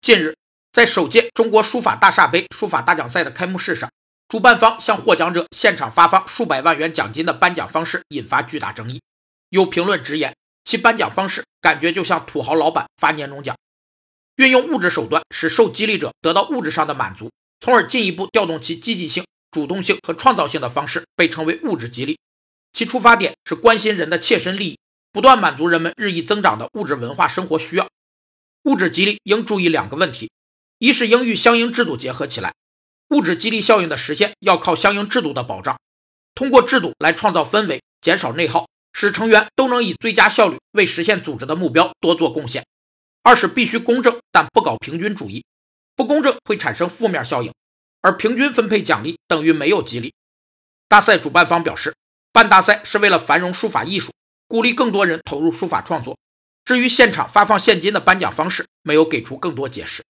近日，在首届中国书法大厦杯书法大奖赛的开幕式上，主办方向获奖者现场发放数百万元奖金的颁奖方式引发巨大争议。有评论直言，其颁奖方式感觉就像土豪老板发年终奖，运用物质手段使受激励者得到物质上的满足，从而进一步调动其积极性、主动性和创造性的方式被称为物质激励。其出发点是关心人的切身利益，不断满足人们日益增长的物质文化生活需要。物质激励应注意两个问题：一是应与相应制度结合起来，物质激励效应的实现要靠相应制度的保障，通过制度来创造氛围，减少内耗，使成员都能以最佳效率为实现组织的目标多做贡献；二是必须公正，但不搞平均主义，不公正会产生负面效应，而平均分配奖励等于没有激励。大赛主办方表示，办大赛是为了繁荣书法艺术，鼓励更多人投入书法创作。至于现场发放现金的颁奖方式，没有给出更多解释。